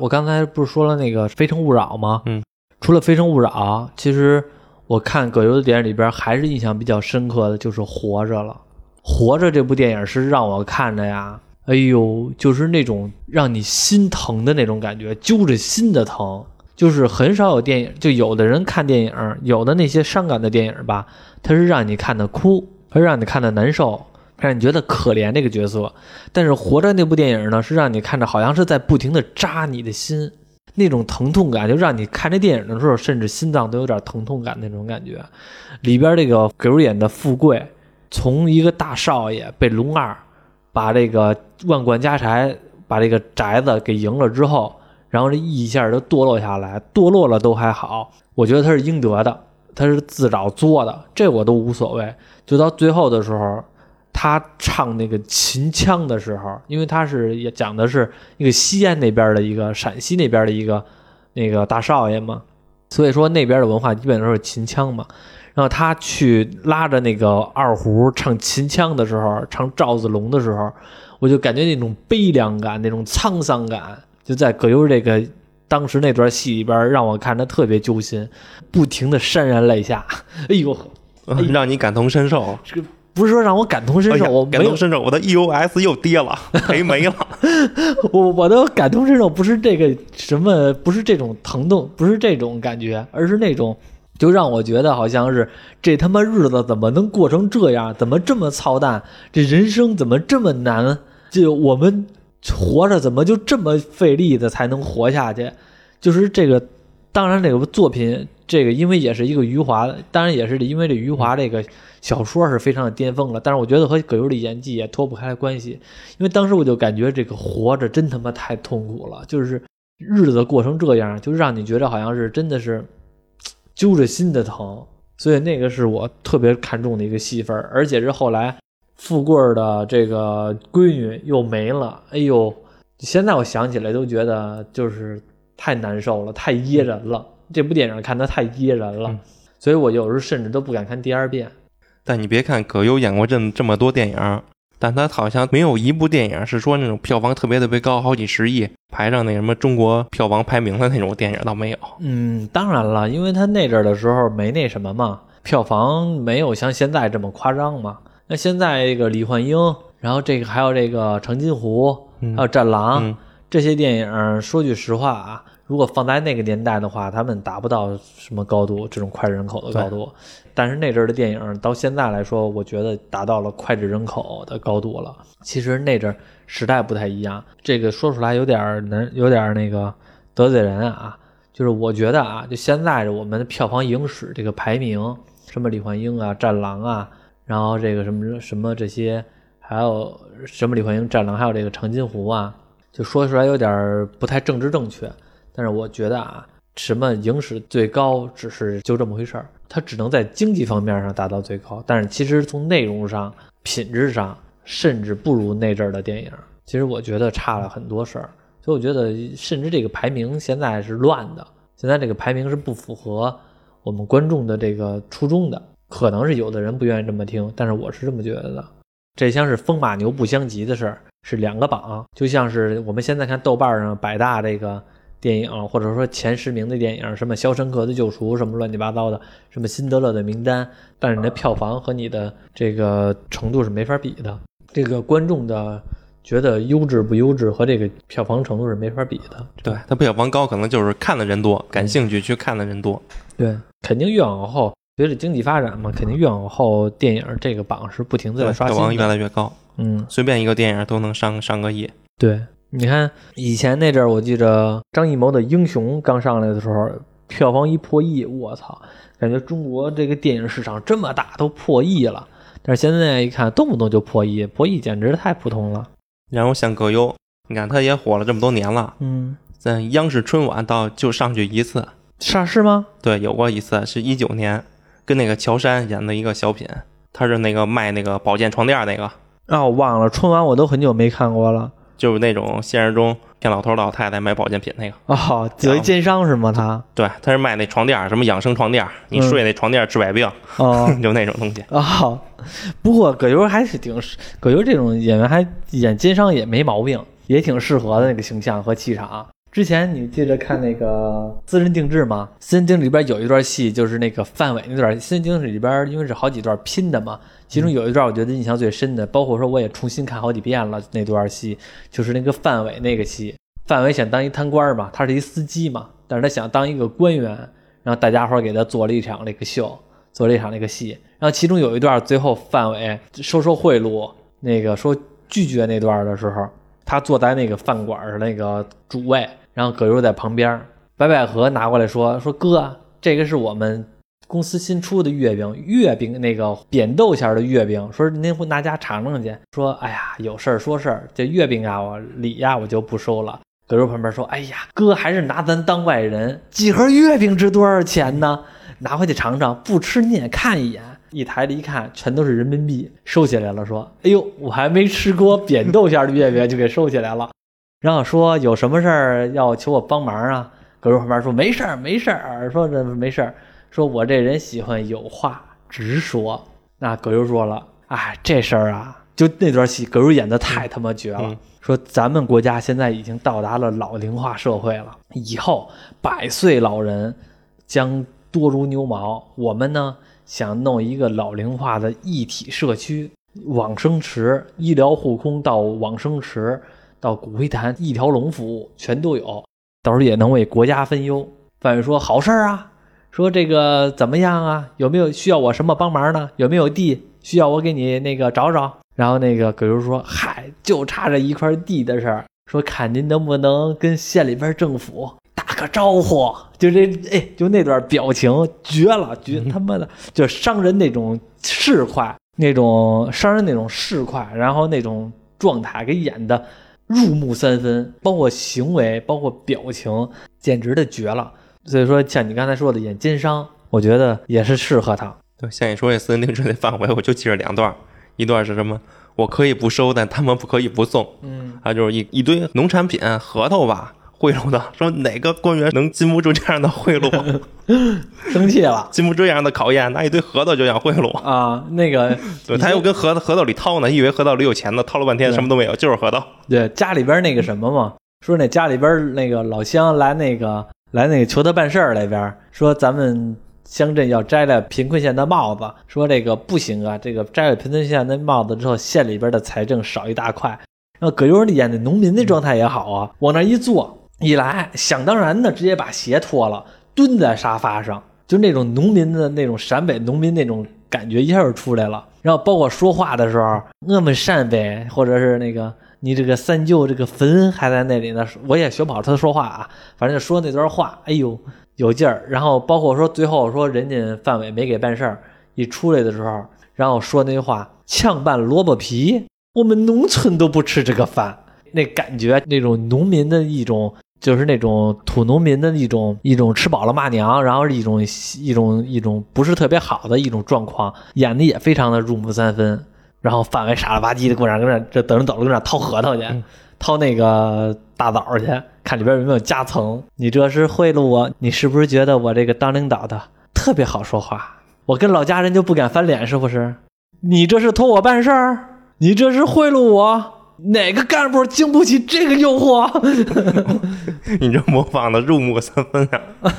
我刚才不是说了那个《非诚勿扰》吗？嗯，除了《非诚勿扰》，其实我看葛优的电影里边还是印象比较深刻的，就是《活着》了。《活着》这部电影是让我看着呀，哎呦，就是那种让你心疼的那种感觉，揪着心的疼。就是很少有电影，就有的人看电影，有的那些伤感的电影吧，它是让你看的哭，它是让你看的难受。让你觉得可怜这个角色，但是《活着》那部电影呢，是让你看着好像是在不停的扎你的心，那种疼痛感就让你看这电影的时候，甚至心脏都有点疼痛感那种感觉。里边这个葛优演的富贵，从一个大少爷被龙二把这个万贯家财把这个宅子给赢了之后，然后这一下就堕落下来，堕落了都还好，我觉得他是应得的，他是自找作的，这我都无所谓。就到最后的时候，他唱那个秦腔的时候，因为他是也讲的是一个西安那边的一个陕西那边的一个那个大少爷嘛，所以说那边的文化基本都是秦腔嘛。然后他去拉着那个二胡唱秦腔的时候，唱赵子龙的时候，我就感觉那种悲凉感、那种沧桑感，就在葛优这个当时那段戏里边，让我看着特别揪心，不停的潸然泪下。哎呦，让你感同身受。这个不是说让我感同身受，我感同身受，我的 EOS 又跌了，赔没了。我我的感同身受不是这个什么，不是这种疼痛，不是这种感觉，而是那种。就让我觉得好像是这他妈日子怎么能过成这样？怎么这么操蛋？这人生怎么这么难？就我们活着怎么就这么费力的才能活下去？就是这个，当然这个作品，这个因为也是一个余华的，当然也是因为这余华这个小说是非常的巅峰了。但是我觉得和葛优的演技也脱不开关系，因为当时我就感觉这个活着真他妈太痛苦了，就是日子过成这样，就让你觉得好像是真的是。揪着心的疼，所以那个是我特别看重的一个戏份而且是后来富贵的这个闺女又没了，哎呦，现在我想起来都觉得就是太难受了，太噎人了。这部电影看的太噎人了，所以我有时候甚至都不敢看第二遍。但你别看葛优演过这这么多电影。但他好像没有一部电影是说那种票房特别特别高，好几十亿，排上那什么中国票房排名的那种电影倒没有。嗯，当然了，因为他那阵的时候没那什么嘛，票房没有像现在这么夸张嘛。那现在这个李焕英，然后这个还有这个长津湖，还有战狼这些电影，说句实话啊。如果放在那个年代的话，他们达不到什么高度，这种脍炙人口的高度。但是那阵儿的电影到现在来说，我觉得达到了脍炙人口的高度了。其实那阵儿时代不太一样，这个说出来有点难，有点那个得罪人啊。就是我觉得啊，就现在我们的票房影史这个排名，什么李焕英啊、战狼啊，然后这个什么什么这些，还有什么李焕英、战狼，还有这个长津湖啊，就说出来有点不太政治正确。但是我觉得啊，什么影史最高只是就这么回事儿，它只能在经济方面上达到最高。但是其实从内容上、品质上，甚至不如那阵儿的电影。其实我觉得差了很多事儿，所以我觉得甚至这个排名现在是乱的，现在这个排名是不符合我们观众的这个初衷的。可能是有的人不愿意这么听，但是我是这么觉得的。这像是风马牛不相及的事儿，是两个榜，就像是我们现在看豆瓣上百大这个。电影或者说前十名的电影，什么《肖申克的救赎》，什么乱七八糟的，什么《辛德勒的名单》，但是你的票房和你的这个程度是没法比的。这个观众的觉得优质不优质和这个票房程度是没法比的。对，它票房高，可能就是看的人多，感兴趣去看的人多。对，肯定越往后，随着经济发展嘛，肯定越往后电影这个榜是不停在刷新，票房越来越高。嗯，随便一个电影都能上上个亿。对。你看以前那阵儿，我记着张艺谋的《英雄》刚上来的时候，票房一破亿，我操，感觉中国这个电影市场这么大，都破亿了。但是现在一看，动不动就破亿，破亿简直太普通了。然后像葛优，你看他也火了这么多年了，嗯，在央视春晚到就上去一次，上是吗？对，有过一次，是一九年跟那个乔杉演的一个小品，他是那个卖那个保健床垫那个。啊，我忘了，春晚我都很久没看过了。就是那种现实中骗老头老太太买保健品那个哦，有一奸商是吗？他对，他是卖那床垫，什么养生床垫，你睡那床垫治百病哦，就那种东西哦。不过葛优还是挺，葛优这种演员还演奸商也没毛病，也挺适合的那个形象和气场。之前你记得看那个私人定制吗？私人定制里边有一段戏，就是那个范伟那段。私人定制里边因为是好几段拼的嘛。其中有一段我觉得印象最深的，包括说我也重新看好几遍了那段戏，就是那个范伟那个戏。范伟想当一贪官嘛，他是一司机嘛，但是他想当一个官员，然后大家伙给他做了一场那个秀，做了一场那个戏。然后其中有一段，最后范伟收受贿赂，那个说拒绝那段的时候，他坐在那个饭馆的那个主位，然后葛优在旁边，白百合拿过来说说哥，这个是我们。公司新出的月饼，月饼那个扁豆馅的月饼，说您回拿家尝尝去。说，哎呀，有事儿说事儿，这月饼啊，我礼呀我就不收了。葛优旁边说：“哎呀，哥还是拿咱当外人，几盒月饼值多少钱呢？拿回去尝尝，不吃你也看一眼。”一抬着一看，全都是人民币，收起来了，说：“哎呦，我还没吃过扁豆馅的月饼，就给收起来了。”然后说：“有什么事儿要求我帮忙啊？”葛优旁边说：“没事儿，没事儿。”说：“这没事儿。”说：“我这人喜欢有话直说。”那葛优说了：“哎，这事儿啊。”就那段戏，葛优演的太他妈绝了。说咱们国家现在已经到达了老龄化社会了，以后百岁老人将多如牛毛。我们呢想弄一个老龄化的一体社区，往生池、医疗护工到往生池到骨灰坛一条龙服务全都有，到时候也能为国家分忧。范伟说好事儿啊，说这个怎么样啊？有没有需要我什么帮忙呢？有没有地需要我给你那个找找？然后那个葛优说：“嗨，就差这一块地的事儿，说看您能不能跟县里边政府打个招呼。”就这，哎，就那段表情绝了，绝他妈的，就商人那种市侩，那种商人那种市侩，然后那种状态给演的入木三分，包括行为，包括表情，简直的绝了。所以说，像你刚才说的演奸商，我觉得也是适合他。对，像你说这私人定制那范围，我就记着两段。一段是什么？我可以不收，但他们不可以不送。嗯，还有就是一一堆农产品、核桃吧，贿赂的。说哪个官员能经不住这样的贿赂？生气了，经不住这样的考验，拿一堆核桃就想贿赂啊？那个，对他又跟核桃核桃里掏呢，以为核桃里有钱呢，掏了半天什么都没有，就是核桃。对，家里边那个什么嘛，说那家里边那个老乡来那个来那个求他办事儿那边儿，说咱们。乡镇要摘了贫困县的帽子，说这个不行啊，这个摘了贫困县的帽子之后，县里边的财政少一大块。然后葛优演的农民的状态也好啊，往那一坐，一来想当然的直接把鞋脱了，蹲在沙发上，就那种农民的那种陕北农民那种感觉一下就出来了。然后包括说话的时候，我们陕北或者是那个你这个三舅这个坟还在那里呢，我也学不好他说话啊，反正就说那段话，哎呦。有劲儿，然后包括说最后说人家范伟没给办事儿，一出来的时候，然后说那话炝拌萝卜皮，我们农村都不吃这个饭，那感觉那种农民的一种，就是那种土农民的一种一种吃饱了骂娘，然后一种一种一种不是特别好的一种状况，演的也非常的入木三分，然后范伟傻了吧唧的跟那跟那这等着走了，跟那掏核桃去。掏那个大枣去，看里边有没有夹层。你这是贿赂我？你是不是觉得我这个当领导的特别好说话？我跟老家人就不敢翻脸，是不是？你这是托我办事儿？你这是贿赂我？哪个干部经不起这个诱惑？你这模仿的入木三分啊！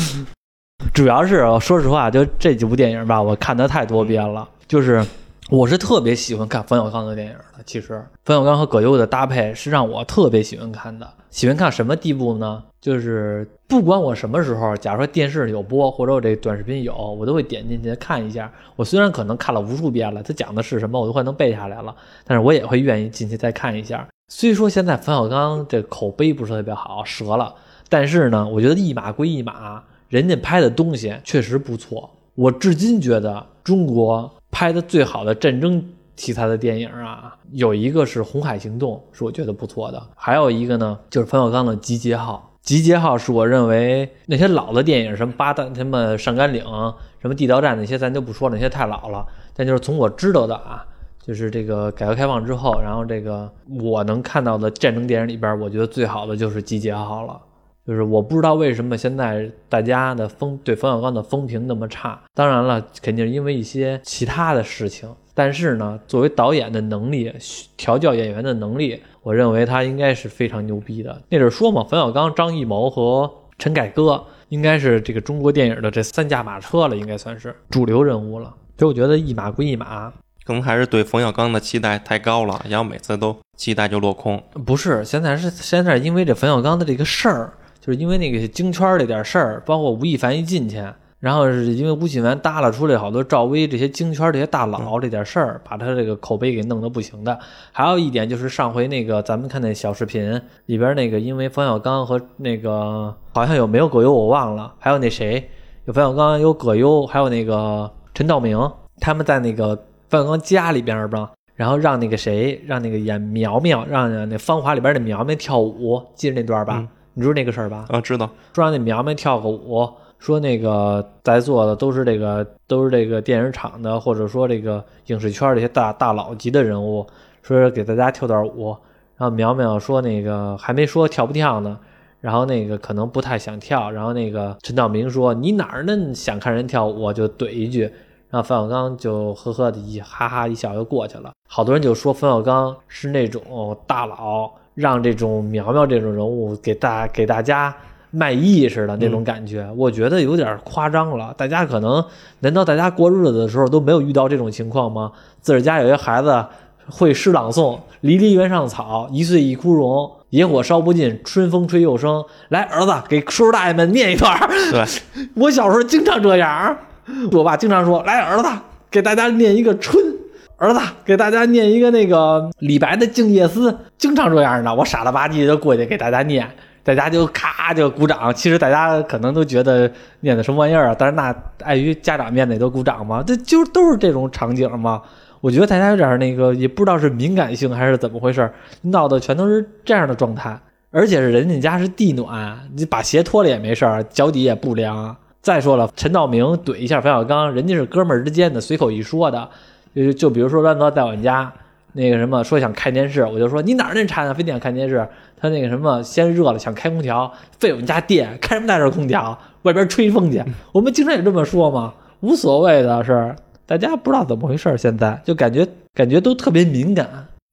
主要是说实话，就这几部电影吧，我看的太多遍了，就是。我是特别喜欢看冯小刚的电影的。其实，冯小刚和葛优的搭配是让我特别喜欢看的。喜欢看什么地步呢？就是不管我什么时候，假如说电视有播，或者我这短视频有，我都会点进去看一下。我虽然可能看了无数遍了，他讲的是什么，我都快能背下来了，但是我也会愿意进去再看一下。虽说现在冯小刚这口碑不是特别好，折了，但是呢，我觉得一码归一码，人家拍的东西确实不错。我至今觉得中国。拍的最好的战争题材的电影啊，有一个是《红海行动》，是我觉得不错的。还有一个呢，就是冯小刚的《集结号》。《集结号》是我认为那些老的电影，什么八大、什么上甘岭、什么地道战那些，咱就不说了，那些太老了。但就是从我知道的啊，就是这个改革开放之后，然后这个我能看到的战争电影里边，我觉得最好的就是《集结号》了。就是我不知道为什么现在大家的风对冯小刚的风评那么差。当然了，肯定是因为一些其他的事情。但是呢，作为导演的能力、调教演员的能力，我认为他应该是非常牛逼的。那阵说嘛，冯小刚、张艺谋和陈凯歌应该是这个中国电影的这三驾马车了，应该算是主流人物了。所以我觉得一码归一码，可能还是对冯小刚的期待太高了，然后每次都期待就落空。不是，现在是现在因为这冯小刚的这个事儿。就是因为那个京圈这点事儿，包括吴亦凡一进去，然后是因为吴亦凡搭拉出来好多赵薇这些京圈这些大佬这点事儿，把他这个口碑给弄得不行的。还有一点就是上回那个咱们看那小视频里边那个，因为冯小刚和那个好像有没有葛优我忘了，还有那谁有冯小刚有葛优，还有那个陈道明，他们在那个冯小刚家里边吧。然后让那个谁，让那个演苗苗，让那《芳华》里边的苗苗跳舞，记着那段吧？你知道那个事儿吧？啊，知道。说让那苗苗跳个舞，说那个在座的都是这个都是这个电影厂的，或者说这个影视圈这些大大佬级的人物，说给大家跳段舞。然后苗苗说那个还没说跳不跳呢，然后那个可能不太想跳。然后那个陈道明说你哪儿呢？想看人跳舞就怼一句。然后冯小刚就呵呵的一哈哈一笑就过去了。好多人就说冯小刚是那种大佬，让这种苗苗这种人物给大给大家卖艺似的那种感觉，我觉得有点夸张了。大家可能难道大家过日子的时候都没有遇到这种情况吗？自个儿家有一孩子会诗朗诵：“离离原上草，一岁一枯荣，野火烧不尽，春风吹又生。”来，儿子给叔叔大爷们念一段。对，我小时候经常这样。我爸经常说：“来，儿子，给大家念一个春。儿子，给大家念一个那个李白的《静夜思》。”经常这样的，我傻了吧唧就过去给大家念，大家就咔就鼓掌。其实大家可能都觉得念的什么玩意儿啊，但是那碍于家长面子都鼓掌嘛。这就都是这种场景嘛。我觉得大家有点那个，也不知道是敏感性还是怎么回事，闹的全都是这样的状态。而且是人家家是地暖，你把鞋脱了也没事儿，脚底也不凉。再说了，陈道明怼一下冯小刚，人家是哥们儿之间的，随口一说的。就就比如说，乱哥在我们家那个什么，说想看电视，我就说你哪儿那馋啊，非得想看电视。他那个什么，先热了想开空调，费我们家电，开什么大热空调，外边吹风去。我们经常也这么说嘛，无所谓的是，大家不知道怎么回事，现在就感觉感觉都特别敏感。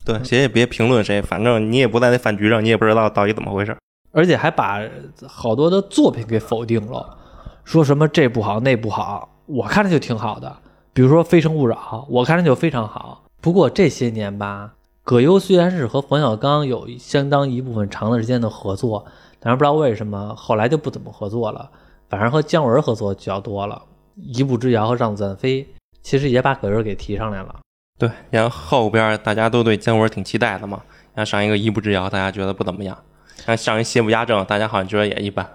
对，谁也别评论谁，反正你也不在那饭局上，你也不知道到底怎么回事，而且还把好多的作品给否定了。说什么这不好那不好，我看着就挺好的。比如说《非诚勿扰》，我看着就非常好。不过这些年吧，葛优虽然是和冯小刚有相当一部分长的时间的合作，但是不知道为什么后来就不怎么合作了，反而和姜文合作较多了。《一步之遥》和《让子弹飞》其实也把葛优给提上来了。对，然后后边大家都对姜文挺期待的嘛。然后上一个《一步之遥》，大家觉得不怎么样；然后上一《邪不压正》，大家好像觉得也一般。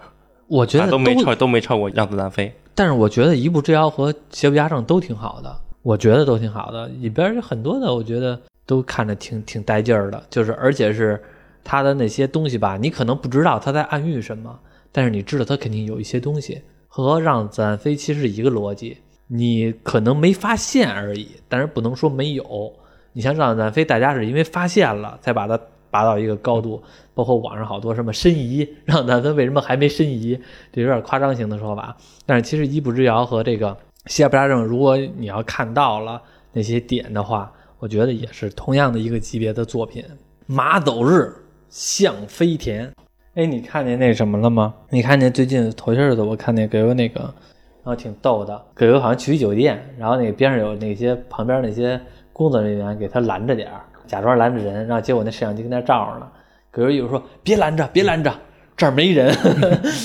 我觉得都没超都没超过《让子弹飞》，但是我觉得《一步之遥》和《邪不压正》都挺好的，我觉得都挺好的。里边有很多的，我觉得都看着挺挺带劲儿的，就是而且是他的那些东西吧，你可能不知道他在暗喻什么，但是你知道他肯定有一些东西和《让子弹飞》其实是一个逻辑，你可能没发现而已，但是不能说没有。你像《让子弹飞》，大家是因为发现了才把它。拔到一个高度，包括网上好多什么申遗，让咱们为什么还没申遗？这有点夸张型的说法。但是其实一步之遥和这个邪不压正，如果你要看到了那些点的话，我觉得也是同样的一个级别的作品。马走日，象飞田。哎，你看见那什么了吗？你看见最近头些日子我看那葛优那个，然后挺逗的。葛优好像去酒店，然后那个边上有那些旁边那些工作人员给他拦着点儿。假装拦着人，然后结果那摄像机跟那照着呢。葛优一会说：“别拦着，别拦着，这儿没人。”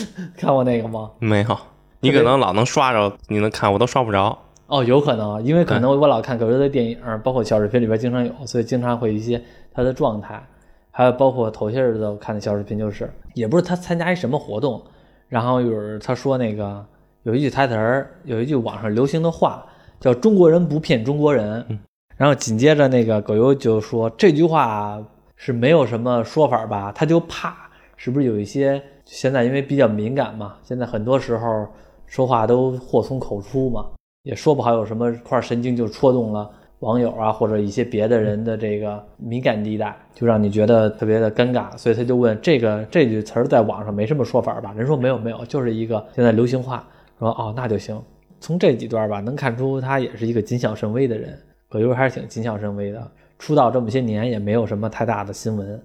看过那个吗？没有。你可能老能刷着，你能看，我都刷不着。哦，有可能，因为可能我老看葛优的电影，包括小视频里边经常有，所以经常会一些他的状态。还有包括头些日子我看的小视频，就是也不是他参加一什么活动，然后一会儿他说那个有一句台词儿，有一句网上流行的话，叫“中国人不骗中国人”。然后紧接着那个葛优就说这句话是没有什么说法吧？他就怕是不是有一些现在因为比较敏感嘛，现在很多时候说话都祸从口出嘛，也说不好有什么块神经就戳动了网友啊或者一些别的人的这个敏感地带，就让你觉得特别的尴尬，所以他就问这个这句词儿在网上没什么说法吧？人说没有没有，就是一个现在流行话。说哦那就行。从这几段吧能看出他也是一个谨小慎微的人。葛优还是挺谨小慎微的，出道这么些年也没有什么太大的新闻，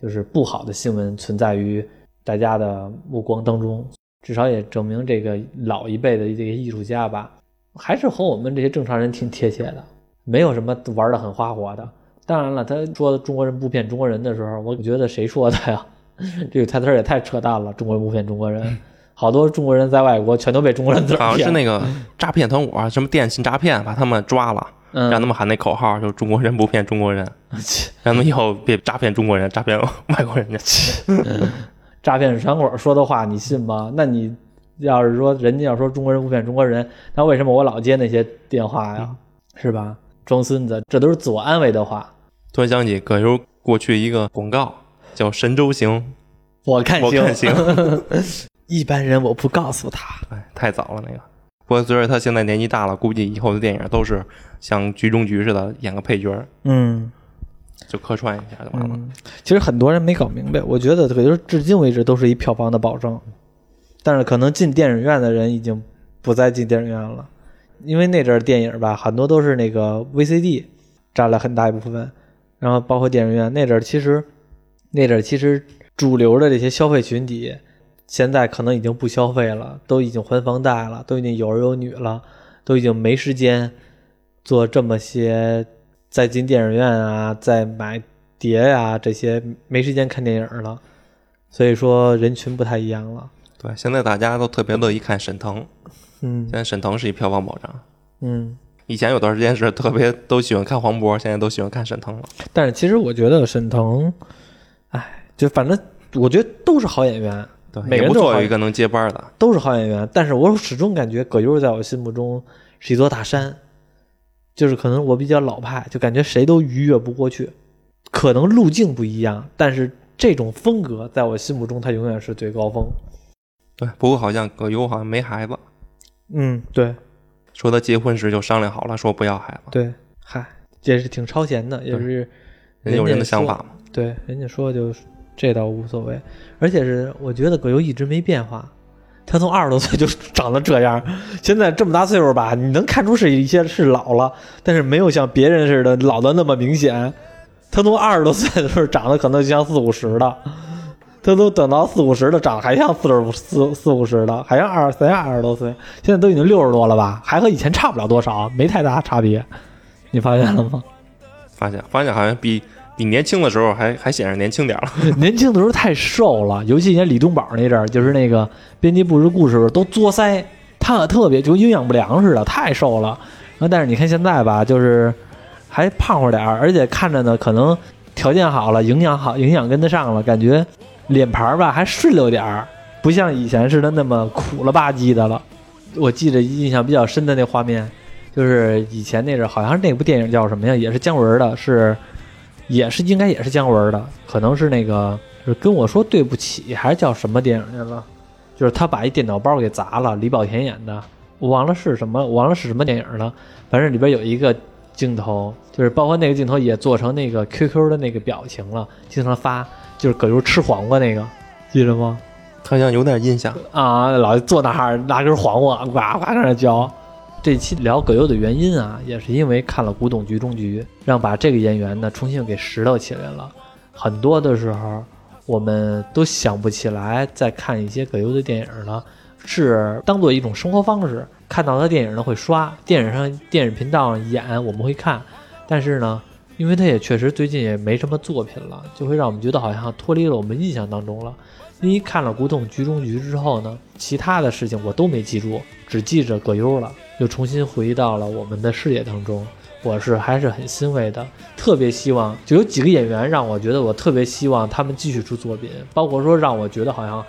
就是不好的新闻存在于大家的目光当中，至少也证明这个老一辈的这些艺术家吧，还是和我们这些正常人挺贴切的，没有什么玩的很花活的。当然了，他说中国人不骗中国人的时候，我觉得谁说的呀？这个台词也太扯淡了，中国人不骗中国人，好多中国人在外国全都被中国人骗。好像是那个诈骗团伙，什么电信诈骗，把他们抓了。让他们喊那口号，就中国人不骗中国人，让他们以后别诈骗中国人，诈骗外国人去。诈骗团伙说的话你信吗？那你要是说人家要说中国人不骗中国人，那为什么我老接那些电话呀？是吧？装孙子，这都是自我安慰的话。突然想起葛优过去一个广告，叫“神州行”，我看行我看行。一般人我不告诉他。哎，太早了那个。不过随着他现在年纪大了，估计以后的电影都是像局中局似的演个配角，嗯，就客串一下就完了。其实很多人没搞明白，我觉得可就是至今为止都是一票房的保证，但是可能进电影院的人已经不再进电影院了，因为那阵电影吧，很多都是那个 VCD 占了很大一部分，然后包括电影院那阵其实那阵其实主流的这些消费群体。现在可能已经不消费了，都已经还房贷了，都已经有儿有女了，都已经没时间做这么些再进电影院啊、再买碟呀这些，没时间看电影了。所以说人群不太一样了。对，现在大家都特别乐意看沈腾，嗯，现在沈腾是一票房保障。嗯，以前有段时间是特别都喜欢看黄渤，现在都喜欢看沈腾了。但是其实我觉得沈腾，哎，就反正我觉得都是好演员。每个都有一个能接班的，都是好演员。但是我始终感觉葛优在我心目中是一座大山，就是可能我比较老派，就感觉谁都逾越不过去。可能路径不一样，但是这种风格在我心目中，他永远是最高峰。对，不过好像葛优好像没孩子。嗯，对。说他结婚时就商量好了，说不要孩子。对，嗨，也是挺超前的，也是人有人的想法嘛。对，人家说就。这倒无所谓，而且是我觉得葛优一直没变化，他从二十多岁就长得这样，现在这么大岁数吧，你能看出是一些是老了，但是没有像别人似的老的那么明显。他从二十多岁的时候长得可能就像四五十的，他都等到四五十的长得还像四十四四五十的，还像二三二十多岁，现在都已经六十多了吧，还和以前差不了多少，没太大差别，你发现了吗？发现，发现好像比。你年轻的时候还还显着年轻点了，年轻的时候太瘦了，尤其演李东宝那阵儿，就是那个编辑部的故事都作腮，他特别就营养不良似的，太瘦了。然后但是你看现在吧，就是还胖乎点儿，而且看着呢，可能条件好了，营养好，营养跟得上了，感觉脸盘儿吧还顺溜点儿，不像以前似的那么苦了吧唧的了。我记得印象比较深的那画面，就是以前那阵儿，好像是那部电影叫什么呀？也是姜文的，是。也是应该也是姜文的，可能是那个就是跟我说对不起，还是叫什么电影去了？就是他把一电脑包给砸了，李保田演的，我忘了是什么，我忘了是什么电影了。反正里边有一个镜头，就是包括那个镜头也做成那个 QQ 的那个表情了，经常发，就是葛优吃黄瓜那个，记得吗？好像有点印象啊，老坐那儿拿根黄瓜呱呱在那嚼。这期聊葛优的原因啊，也是因为看了《古董局中局》，让把这个演员呢重新给拾掇起来了。很多的时候，我们都想不起来再看一些葛优的电影了，是当做一种生活方式。看到他电影呢会刷，电影上电影频道上演我们会看，但是呢，因为他也确实最近也没什么作品了，就会让我们觉得好像脱离了我们印象当中了。因为看了《古董局中局》之后呢，其他的事情我都没记住，只记着葛优了。又重新回到了我们的视野当中，我是还是很欣慰的，特别希望就有几个演员让我觉得我特别希望他们继续出作品，包括说让我觉得好像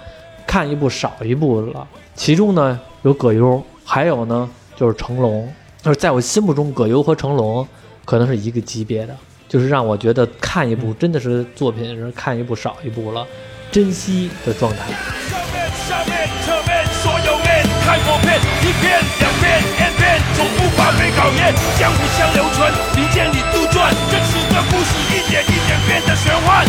看一部少一部了。其中呢有葛优，还有呢就是成龙，就是在我心目中葛优和成龙可能是一个级别的，就是让我觉得看一部真的是作品是看一部少一部了，珍惜的状态。看过片，一片两片 n 片，从不发被考验，江湖相流传，民间里杜撰，真实的故事一点一点变得玄幻。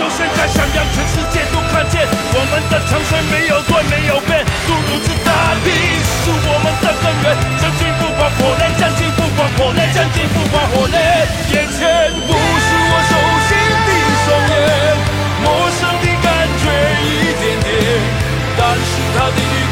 就现在想让全世界都看见，我们的长城没有断没有变，如此大地是我们的根源，将军不管火烈，将军不管火烈，将军不管火烈，眼前不是我熟悉的双眼，陌生的感觉一点点，但是他的。